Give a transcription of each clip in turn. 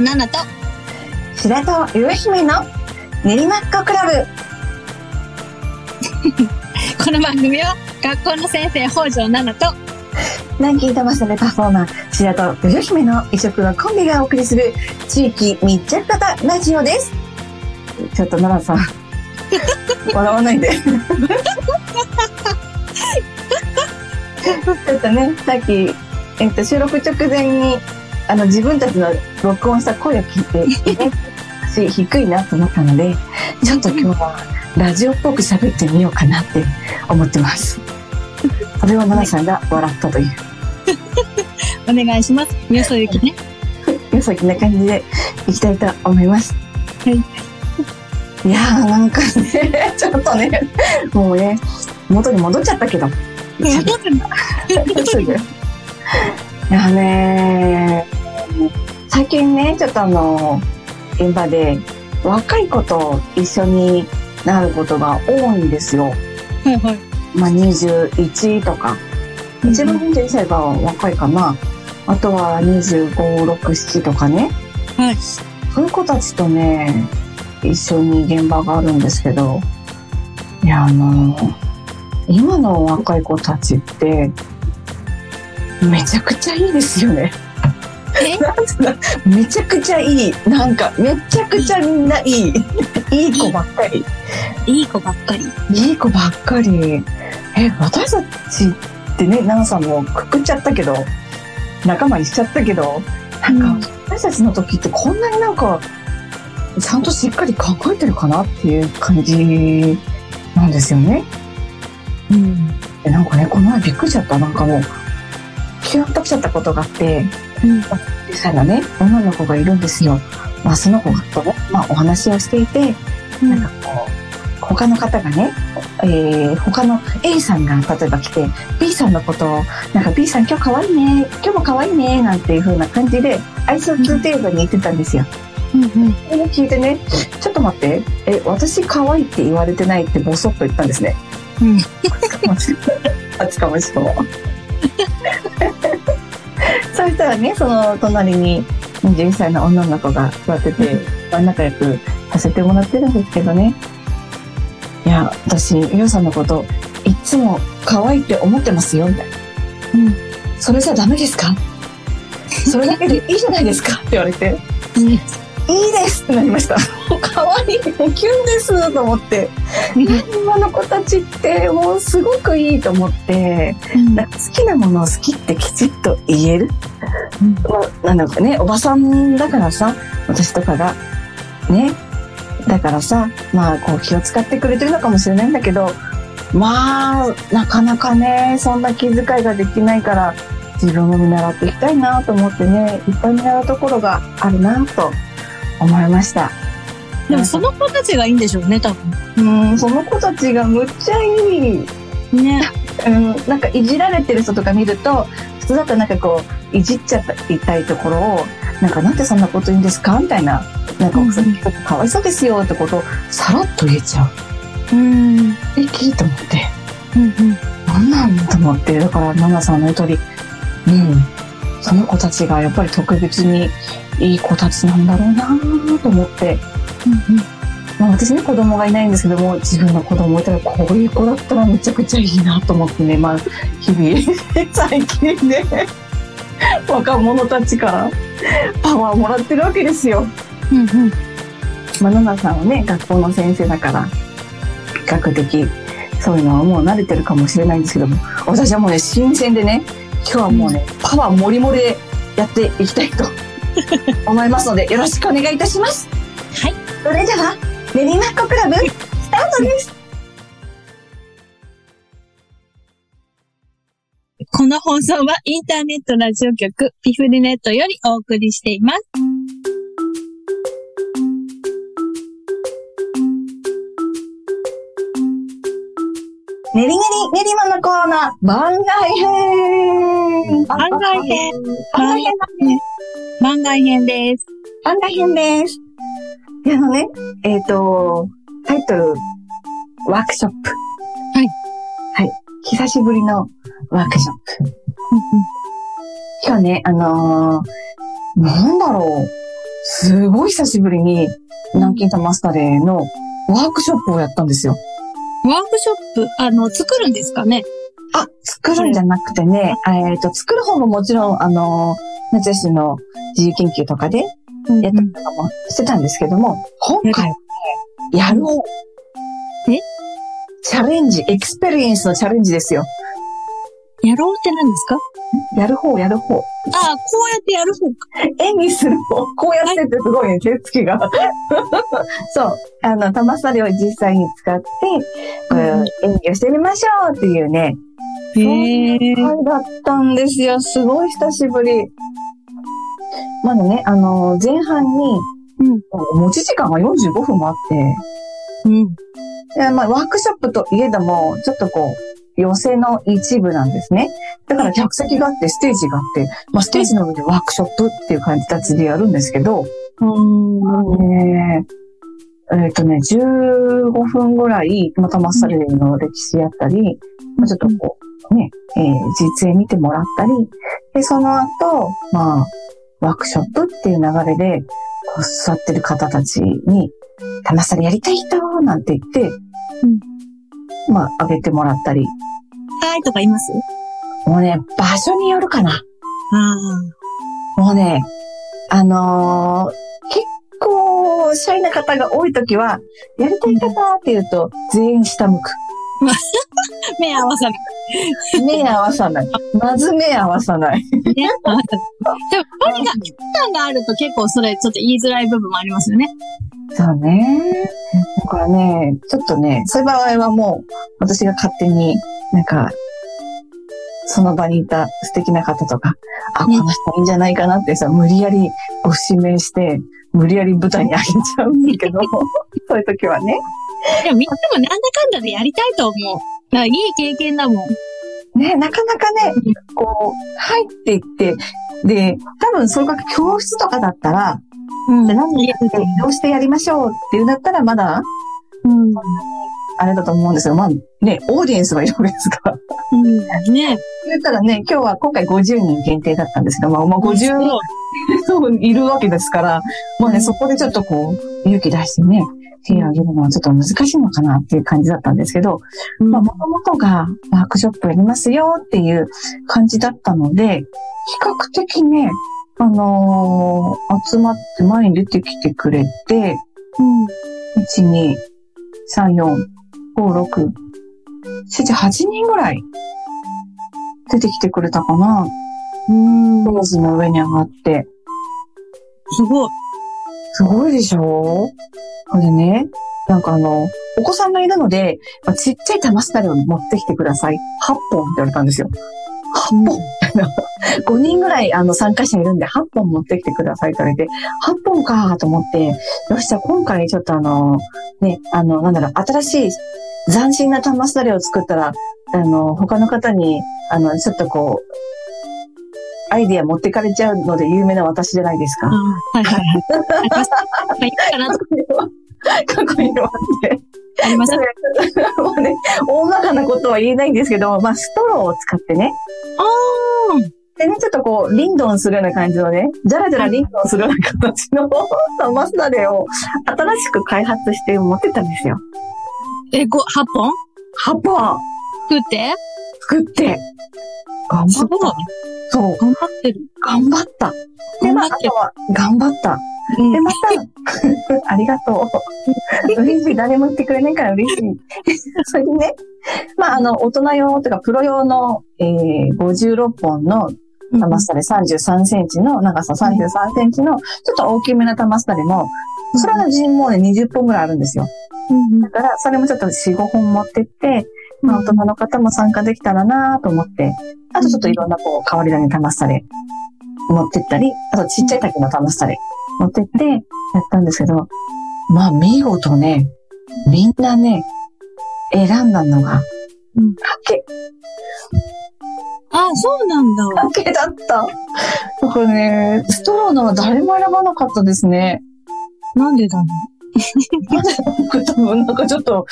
條奈々と白戸ゆうひめの練馬っ子クラブ。この番組は学校の先生北条奈々と南京玉セレパフォーマー、白戸ゆうひめの異色のコンビがお送りする地域密着型ラジオです。ちょっと奈々さん、笑わないで。ちょっとね、さっき、えっと、収録直前に、あの、自分たちの録音した声を聞いて、ね、私低いなと思ったので、ちょっと今日はラジオっぽく喋ってみようかなって思ってます。それを奈々さんが笑ったという、お願いします。よそ行きね。よさきな感じでいきたいと思います。はい。いやーなんかね、ちょっとね、もうね、元に戻っちゃったけど。すぐ。いやね最近ね、ちょっとあの、現場で若い子と一緒になることが多いんですよ。はいはい。まあ、21とか。一番21歳が若いかな。あとは25、6、7とかね。はい。そういう子たちとね、一緒に現場があるんですけど、いや、あの、今の若い子たちって、めちゃくちゃいいですよね。めちゃくちゃいい。なんか、めちゃくちゃみんないい。いい子ばっかり。いい子ばっかり。いい子ばっかり。え、私たちってね、奈々さんもくくっちゃったけど、仲間にしちゃったけど、なんか、私たちの時ってこんなになんか、ちゃんとしっかり考えてるかなっていう感じなんですよね。うん。でなんかね、この前びっくりしちゃった。なんかもう、キュンときちゃったことがあって、うん。小さなね、女の子がいるんですよ。まあ、その子とね、まあ、お話をしていて、なんかこう、他の方がね、えー、他の A さんが例えば来て、B さんのことを、なんか B さん今日可愛いね、今日も可愛いね、なんていう風な感じで、挨拶程度に言ってたんですよ。うんうん。それを聞いてね、ちょっと待って、え、私可愛いって言われてないってボソッと言ったんですね。うん。あつかましくも。そしたらね、その隣に21歳の女の子が座ってて、まあ仲良くさせてもらってるんですけどね。いや、私、ゆうさんのこと、いつも可愛いって思ってますよ、みたいな。うん。それじゃダメですか？それだけでいいじゃないですか？って言われて、うん。いいですってなりました。もう可愛い、もうキュンですと思って。今の子たちってもうすごくいいと思って、なんか好きなものを好きってきちっと言える。うんまあ、なんだかね、おばさんだからさ、私とかが、ね。だからさ、まあ、こう気を使ってくれてるのかもしれないんだけど、まあ、なかなかね、そんな気遣いができないから、自分も見習っていきたいなと思ってね、いっぱい見習うところがあるなと思いました。でもその子たちがいいんでしょうね、多分。うん、その子たちがむっちゃいい。ね。うん、なんかいじられてる人とか見ると、普通だとなんかこう、いじっちゃいたいところを、なんかなんでそんなこと言うんですかみたいな。なんかうんうんその人かわいそうですよってことをさらっと言えちゃう。うん。うんえ、聞いと思って。うん。なんなんと思って。だから、ナナさんの言う通り、うん。その子たちがやっぱり特別にいい子たちなんだろうなと思って。うんまあ、私ね子供がいないんですけども自分の子供いたらこういう子だったらめちゃくちゃいいなと思ってねまあ日々最近ね 若者たちからパワーをもらってるわけですよ。うん。うんまあ、ナナさんはね学校の先生だから比較的そういうのはもう慣れてるかもしれないんですけども私はもうね新鮮でね今日はもうね、パワーもりもりでやっていきたいと思いますのでよろしくお願いいたします。はい。それでは練馬っ子クラブスタートです。この放送はインターネットラジオ局ピフリネットよりお送りしています。練り練り練馬のコーナー番外編番外編番外編だね番外編です。番外編です。であのね、えっ、と、タイトル、ワークショップ。はい。はい。久しぶりのワークショップ。今日ね、あのーなんだろう。すごい久しぶりに、南京玉スタレーのワークショップをやったんですよ。ワークショップ、あの、作るんですかね？あ、作るんじゃなくてね、えっ、と、作る方ももちろん、あの、夏休みの自由研究とかでうんやったりとかもしてたんですけども、今回はね、やろう。え？チャレンジ、エクスペリエンスのチャレンジですよ。やろうって何ですか？やる方、やる方。ああ、こうやってやる方か。演技する方。こうやってってすごいね、手つきが。そう。あの、玉さりを実際に使って、こううん演技をしてみましょうっていうね、へえ。回だったんですよ。すごい久しぶり。まだね、あの、前半に、うん持ち時間が45分もあって、うん。でまあ、ワークショップといえども、ちょっとこう、寄せの一部なんですね。だから客席があって、ステージがあって、まあ、ステージの上でワークショップっていう感じたちでやるんですけど、うん。えーえっ、とね、15分ぐらい、またマッサレーの歴史やったり、まあ、ちょっとこう、ね、えー実演見てもらったり、で、その後、まあ、ワークショップっていう流れで、こう座ってる方たちに、たまさりやりたい人なんて言って、まあ、あげてもらったり、はいとか言います？もうね、場所によるかな。あもうね、あのー結構、シャイな方が多いときは、やりたい方って言うと、全員下向く。あ。目合わさない。目合わさない。まず目合わさない。ね。合わさないでも、とにかく、期間があると結構それちょっと言いづらい部分もありますよね。そうね。だからね、ちょっとね、そういう場合はもう、私が勝手に、なんか、その場にいた素敵な方とか、あ、こうんの人いいんじゃないかなってさ、無理やりご指名して、無理やり舞台に上げちゃうんだけど、そういう時はね。でもみんなもなんだかんだでやりたいと思う。だからいい経験だもん。ね、なかなかね、こう、入っていって、で、多分それが教室とかだったら、うんで何やって移動してやりましょうっていうんだったらまだ、うん。あれだと思うんですよ。まあね、オーディエンスがいるわけですから。うん。ね。言ったらね、今日は今回50人限定だったんですけど、まあ、まあ、50人そういるわけですから、まあね、そこでちょっとこう、勇気出してね、手を挙げるのはちょっと難しいのかなっていう感じだったんですけど、うんまあ、もともとがワークショップやりますよっていう感じだったので、比較的ね、あのー集まって前に出てきてくれて、うん。1、2、3、4、5、6、7、8人ぐらい出てきてくれたかな。うん。ージの上に上がって。すごい。すごいでしょ？これね、なんかあの、お子さんがいるので、まあちっちゃい玉すだれを持ってきてください。8本って言われたんですよ。8本。5人ぐらいあの参加者いるんで8本持ってきてくださいって言われて、8本かと思って、よし、じゃあ今回ちょっとあの、ね、あの、なんだろう、新しい斬新な玉すだれを作ったら、あの、他の方に、あの、ちょっとこう、アイディア持ってかれちゃうので有名な私じゃないですか。はいはいはい。あります。まあ、いいかなと過去にはって。あります。もうね、大まかなことは言えないんですけど、まあ、ストローを使ってね。あでね、ちょっとこう、リンドンするような感じのね、じゃらじゃらリンドンするような形の玉すだれを新しく開発して持ってったんですよ。ーえ、ご、8本？8本作って？作って、頑張っ。た。そう、頑張ってる。頑張った。で、まあ、頑張ってるあとは、頑張った。うんで、また、ありがとう。嬉しい。誰も言ってくれないから嬉しい。それでね、まあ、あの、大人用とか、プロ用の、えー、56本の玉すだれ33センチの、長さ33センチの、ちょっと大きめな玉すだれも、それの人もね、20本ぐらいあるんですよ。うんだから、それもちょっと4、5本持ってって、まあ、大人の方も参加できたらなと思って、あとちょっといろんなこう、変わり種玉すだれ持ってったり、あとちっちゃい竹の玉すだれ持ってって、やったんですけど、まあ、見事ね、みんなね、選んだのが、うん竹。あ、そうなんだ。竹だった。だからね、ストローのは誰も選ばなかったですね。なんでだろ僕多分なんかちょっと、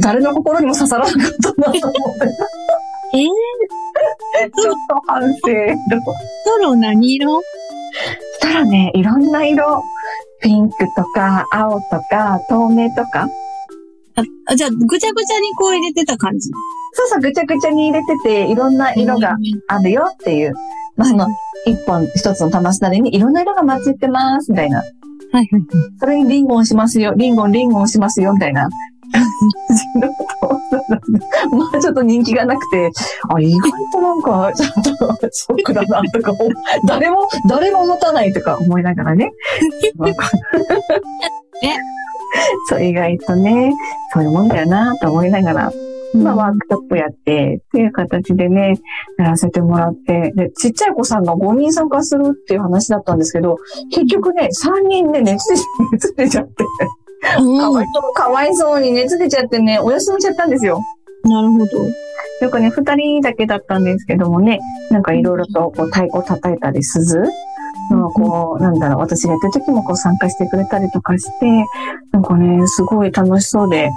誰の心にも刺さらなかったなと思って。えー、ちょっと反省。ストロ何色？したらね、いろんな色。ピンクとか、青とか、透明とか？ああじゃあ、ぐちゃぐちゃにこう入れてた感じ。そうそう、ぐちゃぐちゃに入れてて、いろんな色があるよっていう。まあ、その、一本、一つの玉すだれにいろんな色が混じってます、みたいな。はいはいはい。それにリンゴンしますよ、リンゴン、リンゴンしますよ、みたいな。まあちょっと人気がなくて、あ、意外となんか、ちょっとショックだなとか誰も、誰も持たないとか思いながらね。ねそう、意外とね、そういうもんだよなと思いながら、まあワークショップやって、っていう形でね、やらせてもらって、で、ちっちゃい子さんが5人参加するっていう話だったんですけど、結局ね、3人で熱出熱出ちゃって、かうんわいそう、かわいそうに熱出ちゃってね、お休みしちゃったんですよ。なるほど。よくね、二人だけだったんですけどもね、なんかいろいろとこう太鼓叩いたり、鈴のこう、なんだろう、私がやってる時もこう参加してくれたりとかして、なんかね、すごい楽しそうで、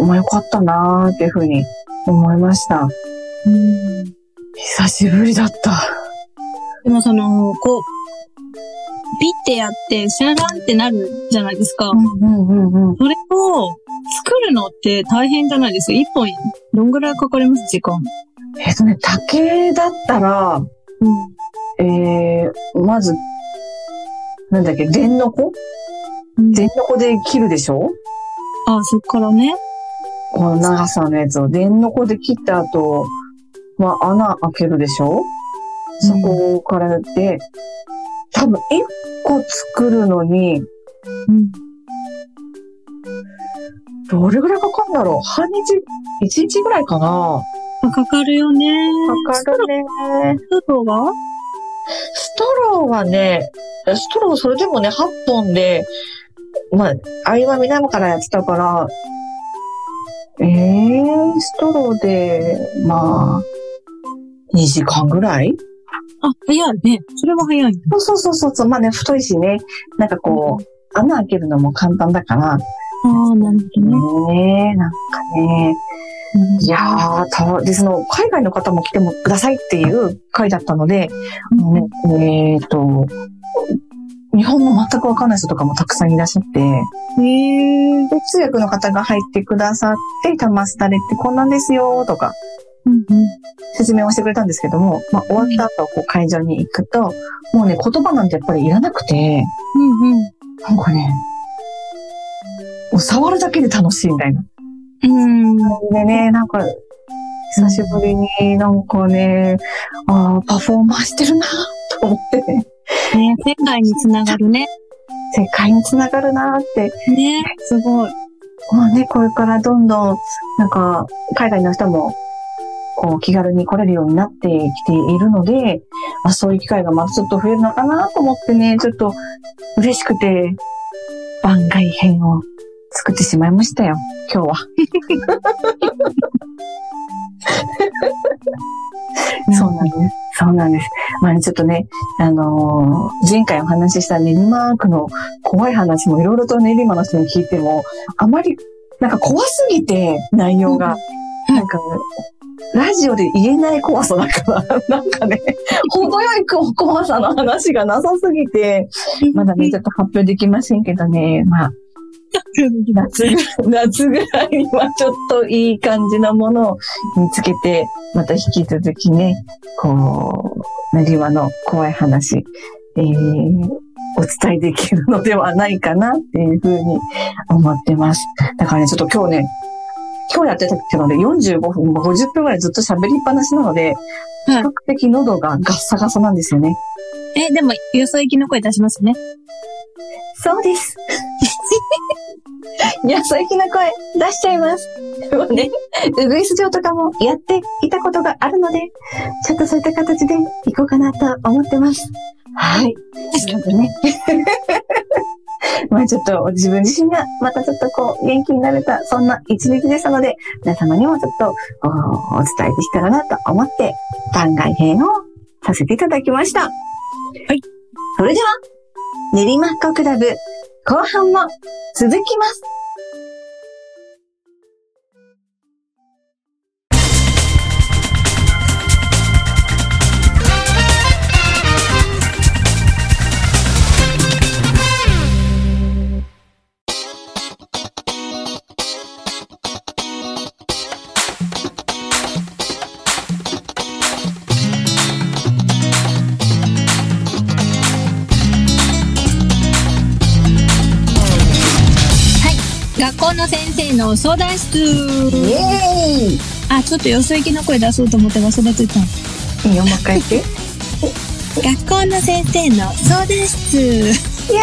まあよかったなーっていうふうに思いました。うん久しぶりだった。でもその、こう、ピッてやって、シャランってなるじゃないですか。うんうんうんうん。それを作るのって大変じゃないですか。一本、どんぐらいかかります？時間。えっとね、竹だったら、うん。えー、まず、なんだっけ、電の子？電の子で切るでしょ？あ、そっからね。この長さのやつを電の子で切った後、まあ、穴開けるでしょ？そこからで、多分一個作るのに、うん。どれぐらいかかるんだろう？半日、一日ぐらいかな？あかかるよね。かかるね。ストローは？ストローはね、ストローそれでもね、8本で、まあ、合間見ながらやってたから、えー、ストローで、まあ、2時間ぐらい？あ、早いね。それは早い。そうそうそうそう。まあね、太いしね。なんかこう、穴開けるのも簡単だから。ああ、なるほどね。ねえ、なんかね。いやー、たで、その、海外の方も来てもくださいっていう回だったので、うんね、えっ、と、日本語全くわかんない人とかもたくさんいらっしゃって、へえ。で、通訳の方が入ってくださって、タマスタレってこんなんですよ、とか、うんうん。説明をしてくれたんですけども、まあ、終わった後、こう、会場に行くと、もうね、言葉なんてやっぱりいらなくて、うんうん。なんかね、もう触るだけで楽しいみたいな。うん。でね、なんか、久しぶりになんかね、ああ、パフォーマンスしてるなと思ってね、ね、世界につながるね。世界につながるなって。ね、すごい。まあね、これからどんどん、なんか、海外の人も、こう、気軽に来れるようになってきているので、まあそういう機会がまたちょっと増えるのかなと思ってね、ちょっと嬉しくて、番外編を作ってしまいましたよ、今日は。そうなんです。そうなんです。まあね、ちょっとね、あのー前回お話しした練馬区の怖い話もいろいろと練馬の人に聞いても、あまり、なんか怖すぎて、内容が。うんなんか、ラジオで言えない怖さだから、なんかね、程よい怖さの話がなさすぎて、まだね、ちょっと発表できませんけどね、まあ、夏ぐ、夏ぐらいにはちょっといい感じのものを見つけて、また引き続きね、こう、練馬の怖い話、えー、お伝えできるのではないかなっていうふうに思ってます。だからね、ちょっと今日ね、今日やってたので45分、50分ぐらいずっと喋りっぱなしなので、比はい較的喉がガッサガサなんですよね。え、でも、よそ行きの声出しますね。そうです。いや、そういう気な声出しちゃいます。でもね、ウグイス嬢とかもやっていたことがあるので、ちょっとそういった形でいこうかなと思ってます。はい。なのでね。まあちょっと自分自身がまたちょっとこう元気になれた、そんな一日でしたので、皆様にもちょっとおお伝えできたらなと思って番外編をさせていただきました。はい。それでは、練馬っ子クラブ後半も続きます。学校の先生の相談室。イエーイあ、ちょっとよそ行きの声出そうと思って忘れてた。いいよ、もう一回言って。学校の先生の相談室。や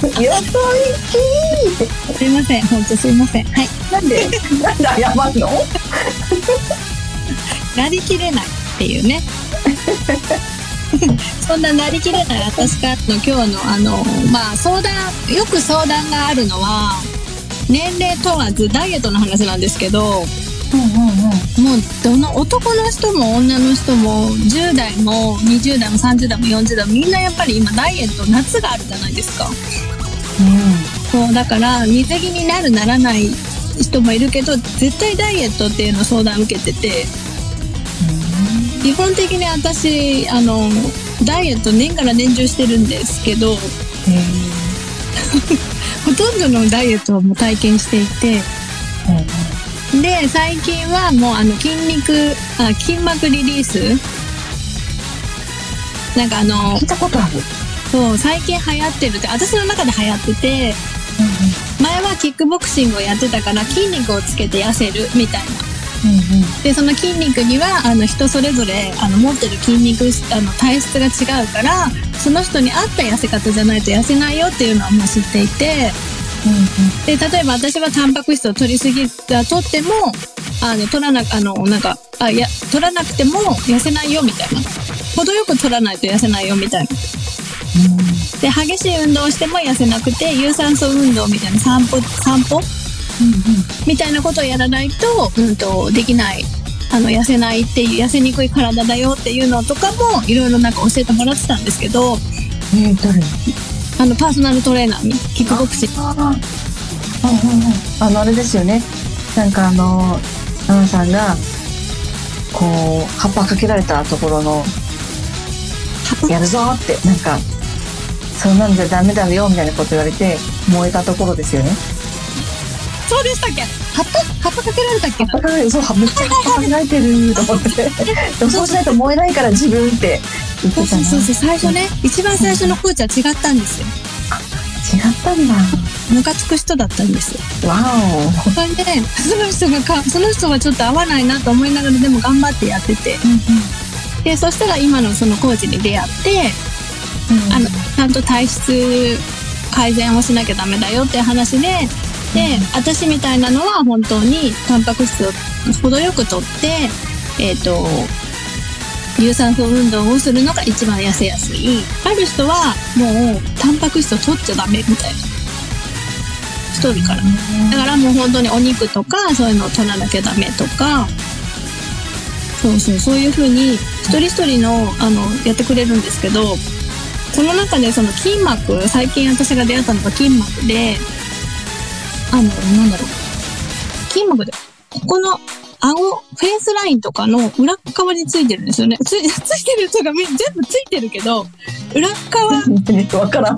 ーよそ行きすいません、本当すいません。はい。なんで、なんで謝んの？なりきれないっていうね。そんななりきれない私からの今日のあの、まあ相談、よく相談があるのは、年齢問わずダイエットの話なんですけど、うんうんうん。もうどの男の人も女の人も10代も20代も30代も40代もみんなやっぱり今ダイエット夏があるじゃないですか。うんそうだから水着になるならない人もいるけど絶対ダイエットっていうの相談受けてて基本的に私あのダイエット年から年中してるんですけど ほとんどのダイエットをもう体験していてで最近はもうあの筋肉あ筋膜リリース。なんかあの聞いたことある。そう最近流行ってるって私の中で流行ってて前はキックボクシングをやってたから筋肉をつけて痩せるみたいなでその筋肉にはあの人それぞれあの持ってる筋肉あの体質が違うからその人に合った痩せ方じゃないと痩せないよっていうのはもう知っていてで例えば私はタンパク質を取りすぎた取ってもあの取らなあのなんかあいや取らなくても痩せないよみたいな。程よく取らないと痩せないよみたいな。で激しい運動をしても痩せなくて有酸素運動みたいな散歩散歩みたいなことをやらないと,、うん、とできない。あの痩せないっていう痩せにくい体だよっていうのとかもいろいろなんか教えてもらってたんですけどえー、どれあのパーソナルトレーナーにキックボクシング。あの、あれですよね。なんかあの、ナナさんが、こう、葉っぱかけられたところの、やるぞって、なんか、そんなんじゃダメだよ、みたいなこと言われて、燃えたところですよね。そうでしたっけ？葉っぱ葉っぱかけられたっけ？葉っぱかけそう、めっちゃ葉っぱかけられてると思って。でもそうしないと燃えないから自分って言ってたな。そうそうそう最初ね一番最初のコーチは違ったんですよ違ったんだ。ムカつく人だったんですよわお。それでその人がかその人はちょっと合わないなと思いながらでも頑張ってやっててでそしたら今のそのコーチに出会ってあのちゃんと体質改善をしなきゃダメだよっていう話でで私みたいなのは本当にタンパク質を程よくとってえっ、と有酸素運動をするのが一番痩せやすい。ある人はもうタンパク質を取っちゃダメみたいな太るからだからもう本当にお肉とかそういうのを取らなきゃダメとか。そうそうそういう風に一人一人のあのやってくれるんですけどその中でその筋膜最近私が出会ったのが筋膜であのなんだろう。筋膜で。ここの顎フェイスラインとかの裏側についてるんですよね。つい ついてるとかみ全部ついてるけど裏側。わからん。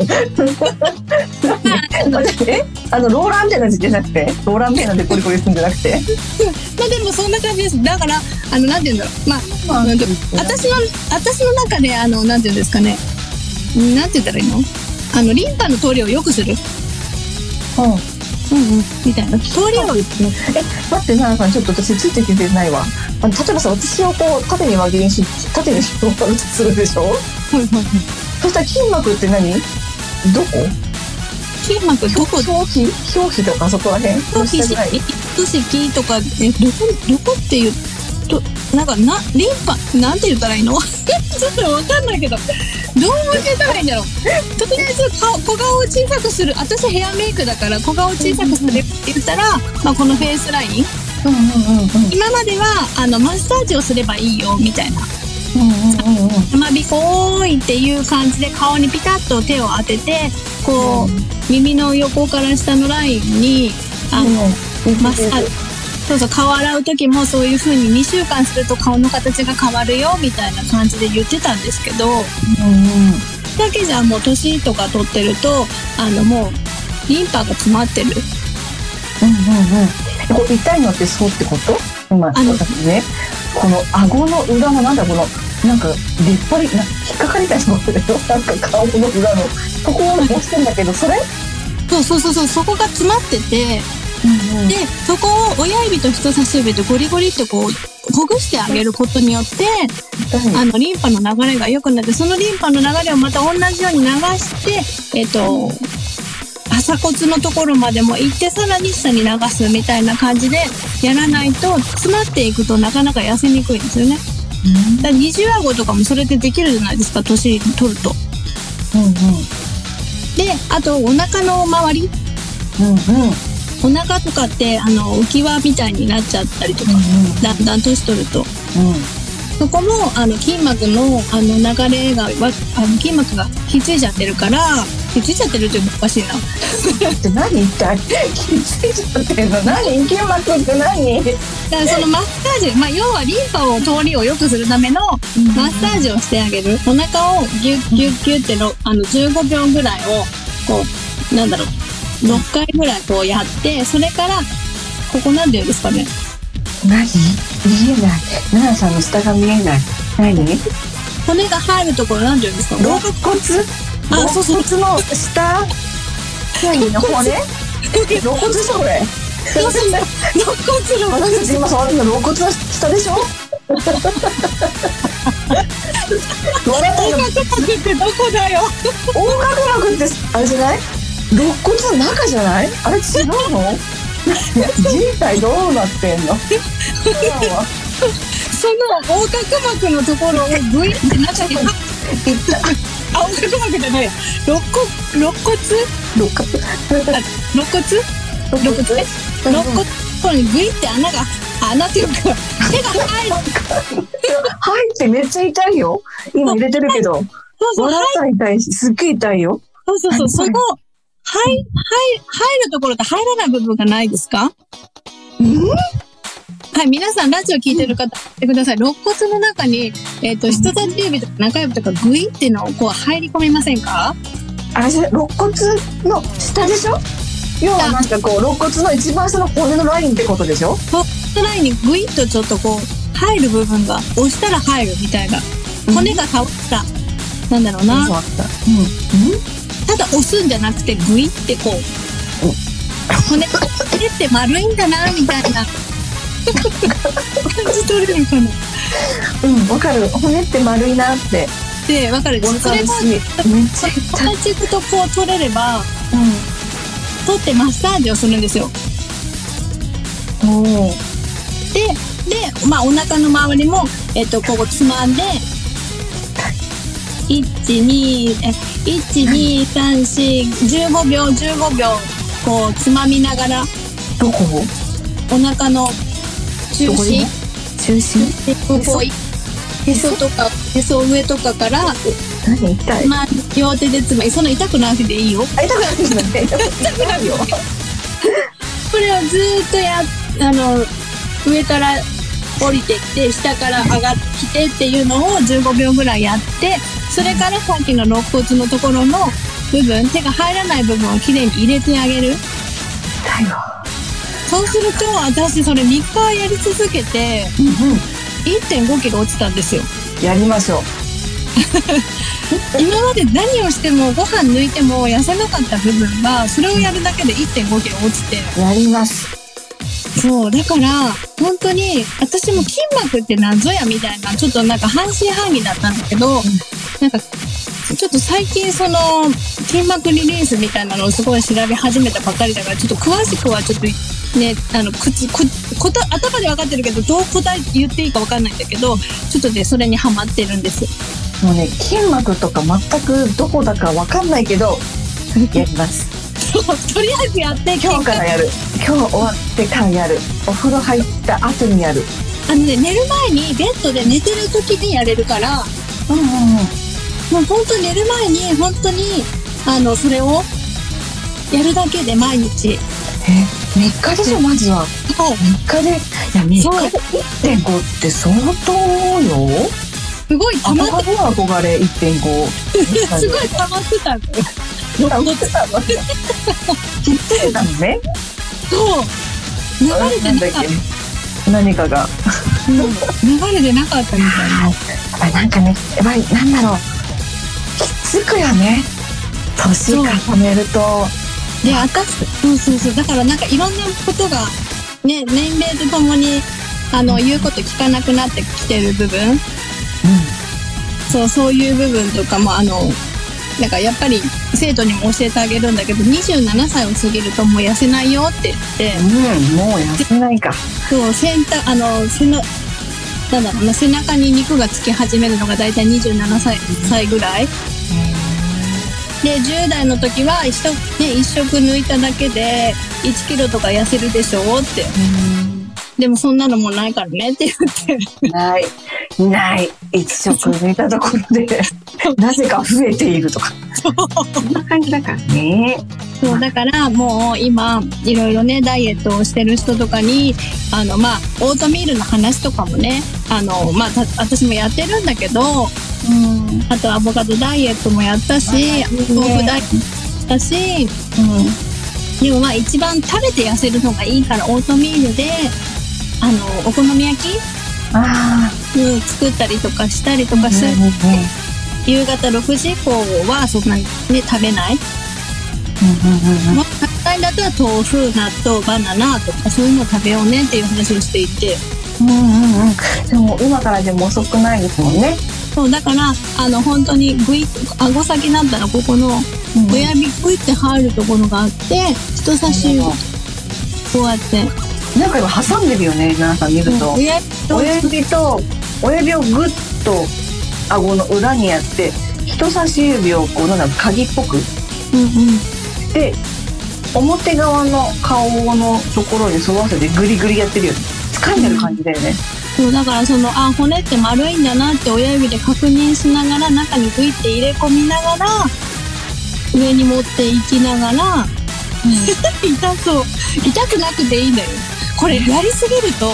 え？あの、ローラーみたいなやつじゃなくて？ローラーみたいなでコリコリするんじゃなくて？まあでもそんな感じです。だからあのなんて言うんだろうまあまあ私の私の中であのなんて言うんですかね。なんて言ったらいいの？あのリンパの通りを良くする。うん。うみたいな。通りをえ、待って、奈々さん、ちょっと私ついてきてないわ。あの例えばさ、私をこう、縦に輪切りにし、縦に広がるとするでしょ？そしたら筋膜って何？どこ？筋膜どこ？表皮？表皮とかそこら辺？表皮下ぐらい糸敷とかえどこどこっていうとなんかなリンパなんて言ったらいいの？ちょっとわかんないけど。どう教えたらいいんだろう？とりあえず顔小顔を小さくする。私ヘアメイクだから小顔を小さくするって言ったら、まあ、このフェイスラインうんうんうんうん。今まではあのマッサージをすればいいよみたいな。うんうんうんうん。山びこ多いっていう感じで顔にピタッと手を当ててこう耳の横から下のラインにあの、マッサージそうそう顔洗う時もそういう風に2週間すると顔の形が変わるよみたいな感じで言ってたんですけどうんうん。だけじゃもう年とか取ってるとあのもうリンパが詰まってる。うんうんうん。こう痛いのってそうってこと？今、私ね、この顎の裏のなんだこの、なんか出っ張り、な引っかかりたいところでしょなんか顔の裏の、ここを押してんだけど、それ？そうそうそうそう、そこが詰まってて、うんうんで、そこを親指と人差し指でゴリゴリってこう、ほぐしてあげることによって、あの、リンパの流れが良くなって、そのリンパの流れをまた同じように流して、えっ、と、朝骨のところまでも行って、さらに下に流すみたいな感じでやらないと、詰まっていくとなかなか痩せにくいんですよね。だ二重顎とかもそれでできるじゃないですか、年取ると。うんうんで、あと、お腹の周り。うんうんお腹とかって、あの、浮き輪みたいになっちゃったりとか、だんだん年取ると。そこも、あの、筋膜の、あの、流れが、わあの、筋膜がひっついちゃってるから、ひっついちゃってるっていうのおかしいな。って何一体？気づいちゃってんの？何？筋膜って何？だからそのマッサージ、まあ、要はリンパを通りを良くするためのマッサージをしてあげる。お腹をギュッギュッギュッっての、あの、15秒ぐらいを、こう、なんだろう、6回ぐらいこうやって、それから、ここなんて言うんですかね。何？見えない。奈々さんの下が見えない。何？骨が入るところなんて言うんですか？肋骨？あそうそう。肋骨の下？何？の骨？肋骨？でしょこれ。肋骨の。私たち今触るの肋骨の下でしょ？笑ったよ？横隔膜ってどこだよ？横隔膜ってあれじゃない？肋骨の中じゃない？あれ違うの？人体どうなってんの？その横隔膜のところをグイって中に、いったあ、横隔膜じゃない。や。肋骨、肋骨肋骨肋骨肋骨ね肋骨これにグイって穴が、穴っていうか、手が入る。入ってめっちゃ痛いよ。今入れてるけど。そうそう、笑ったら痛いしすっげえ痛いよ。そうそうそう、その、入、入、入るところと入らない部分がないですか？はい、皆さん、ラジオ聞いてる方、言ってください。肋骨の中に、えっ、と、人差し指とか中指とかグイっていうのをこう入り込みませんか？あれじゃ肋骨の下でしょ？要はなんかこう肋骨の一番下の骨のラインってことでしょ？トップラインにグイッとちょっとこう、入る部分が、押したら入るみたいな。骨が倒った。なんだろうな。そうんただ押すんじゃなくて、グイってこう、骨、骨って丸いんだな、みたいな。感じ取れるかな。うんうんわかる骨って丸いなってで、わかる。わそれがかるし、めっちゃとこう取れれば、う取ってマッサージをするんですよ。んおーで、で、まあお腹の周りも、えっと、ここつまんで、1、2、え、1、2、3、4、15秒、15秒、こう、つまみながら、どこお腹の中心、中心？へそ？とか、へそ上とかから、何？痛い。まあ、両手でつまみ、そんな痛くなくていいよ。あ痛くなってるのね痛くないよ。これをずーっとや、あの、上から降りてきて、下から上がってきてっていうのを15秒ぐらいやって、それからさっきの肋骨のところの部分、手が入らない部分をきれいに入れてあげる。そうすると、私それ3日やり続けて、うんうん。1.5キロ落ちたんですよ。やりましょう。今まで何をしてもご飯抜いても痩せなかった部分が、それをやるだけで1.5キロ落ちて、やりますそう、だから、本当に、私も筋膜って謎やみたいな、ちょっとなんか半信半疑だったんだけど、なんか、ちょっと最近その、筋膜リリースみたいなのをすごい調べ始めたばっかりだから、ちょっと詳しくはちょっとね、あの、口、こ、こと、頭で分かってるけど、どう答え言っていいか分かんないんだけど、ちょっとね、それにハマってるんです。もうね筋膜とか全くどこだかわかんないけどやりますとりあえずやって、今日からやる。今日終わってからやる。お風呂入った後にやる。あのね、寝る前にベッドで寝てる時にやれるから、うんうんうん。もう本当に寝る前に本当にあのそれをやるだけで毎日。え3日でしょまずは。そう3日で？いや3日そう。で1.5って相当よ。すごい溜まって憧憧れ1.5 すごい溜まってたんだよ溜まってたの切ってたのね。そう。流れてなかっけ何かがた、うん流れてなかったみたい。なあなんかねやっぱりなんだろうきつくよね年重ねるとで、私、そうそうそう。だからなんかい。ろんなことが、ね、年齢とともに、あの、言うこと聞かなくなってきてる部分。そう、そうい。う部分とかも、あの、なんかやっぱり生徒にも教えてあげるんだけど、27歳を過ぎるともう痩せないよって言って、うん、もう痩せないか。そう、先端、あの、背の、なんだろうな、背中に肉がつき始めるのが大体27歳歳ぐらい。で、10代の時は一食、ね、一食抜いただけで1キロとか痩せるでしょって。でもそんなのもないからねって言って。ない、ない。一食抜いたところで、なぜか増えているとか。そんな感じだからね。そう、だからもう今、いろいろね、ダイエットをしてる人とかに、あの、まあ、オートミールの話とかもね、あの、まあ、た私もやってるんだけど、うん。あとアボカドダイエットもやったし、豆腐ダイエットしたし、でもまあ一番食べて痩せるのがいいからオートミールで、あの、お好み焼き？あうん作ったりとかしたりとあ。かする。うんうん夕方6時以降はそんなにね、食べない。うんもう簡単だったら豆腐、納豆、バナナとかそういうの食べようねっていう話をしていて。うんうんうん。でも今からでも遅くないですもんね。そう、だから、あの、本当にグイ顎先だったらここの親指グイって入るところがあって、人差し指をこうやって、なんか今挟んでるよね、皆さん見ると。親指と親指をグッと顎の裏にやって人差し指をこうなんだろう鍵っぽくうんうん。で表側の顔のところに沿わせてグリグリやってるよね掴んでる感じだよね、そう、だからその、あ、骨って丸いんだなって親指で確認しながら、中にグイって入れ込みながら、上に持っていきながら、痛そう。痛くなくていいんだよ。これ、やりすぎると、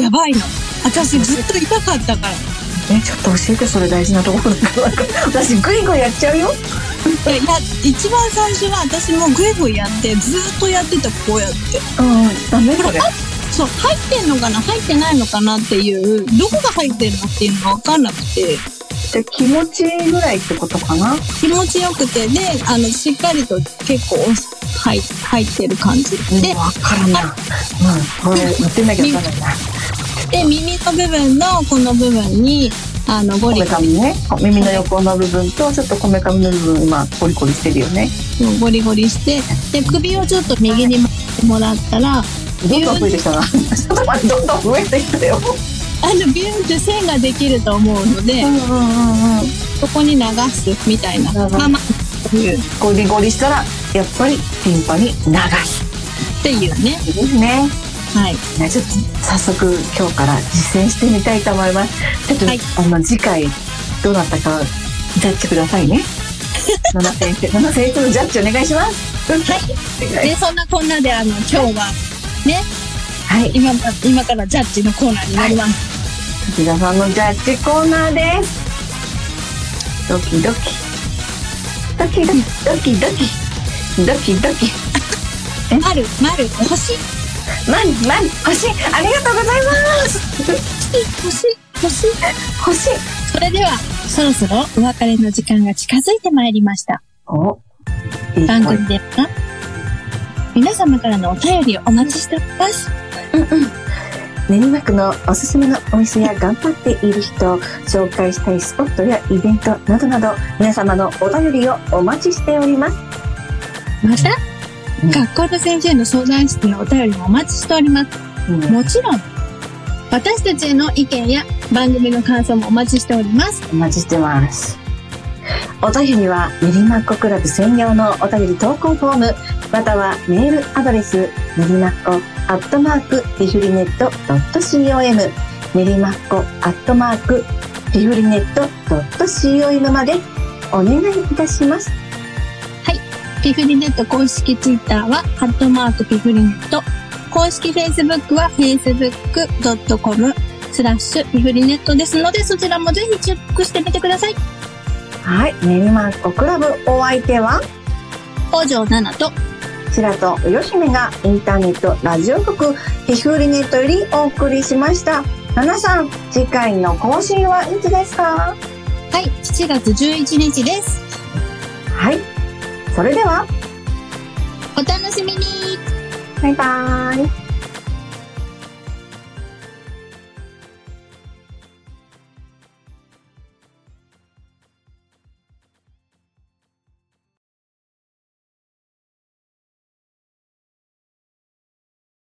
やばいの。私ずっと痛かったから。えちょっと教えてそれ大事なところ私グイグイやっちゃうよ。いや、一番最初は私もグイグイやって、ずっとやってた、こうやって。うんダメそれ？そう、入ってんのかな？入ってないのかなっていう、どこが入ってんのっていうのがわかんなくて、で気持ちいいぐらいってことかな？気持ちよくて、で、あの、しっかりと結構入入ってる感じ。で、わからんなうんこれ言ってなきゃわかんないなで、耳の部分のこの部分に、あの、ゴリゴリ、ね耳の横の部分とちょっとこめかみの部分今コリコリしてるよねゴリゴリして、で、首をちょっと右に回ってもらったら、どんどん増えてきたな。ちょっと待って、どんどん増えてきたよ。あの、ビューンって線ができると思うので、んうんうんうん。そこに流すみたいな。まあまあ、ゴリゴリしたら、やっぱりティンパに流ていうね。す。ですね。はい。ねちょっと早速今日から実践してみたいと思います。ちょっと、はいあの次回どうなったかジャッジくださいね。七先生、七先生のジャッジお願いします。はい。で、そんなこんなで、あの、今日は、ね、はい。今、今からジャッジのコーナーになります。滝田さんのジャッジコーナーです。ドキドキ。ドキドキ、ドキドキ。ドキドキ。丸、丸、星、マン、マン、星、ありがとうございます。星、星。星。それでは、そろそろお別れの時間が近づいてまいりました。お、番声組では、皆様からのお便りをお待ちしております。練馬区のおすすめのお店や頑張っている人、紹介したいスポットやイベントなどなど、皆様のお便りをお待ちしております。また、うん学校の先生の相談室のお便りもお待ちしております。うんもちろん、私たちへの意見や番組の感想もお待ちしております。お待ちしてます。お便りは練馬っ子クラブ専用のお便り投稿フォーム、またはメールアドレス、練馬っ子アットマークピフリネット .com、練馬っ子アットマークピフリネット .com までお願いいたします。ピフリネット公式ツイッターは、ハットマークピフリネット。公式フェイスブックは facebook.com スラッシュピフリネットですので、そちらもぜひチェックしてみてください。はい、練馬っ子クラブお相手は、北条奈々と、白とよしめがインターネットラジオ局ピフリネットよりお送りしました。ナナさん、次回の更新はいつですか？はい、7月11日です。はい。それでは、お楽しみにバイバーイ。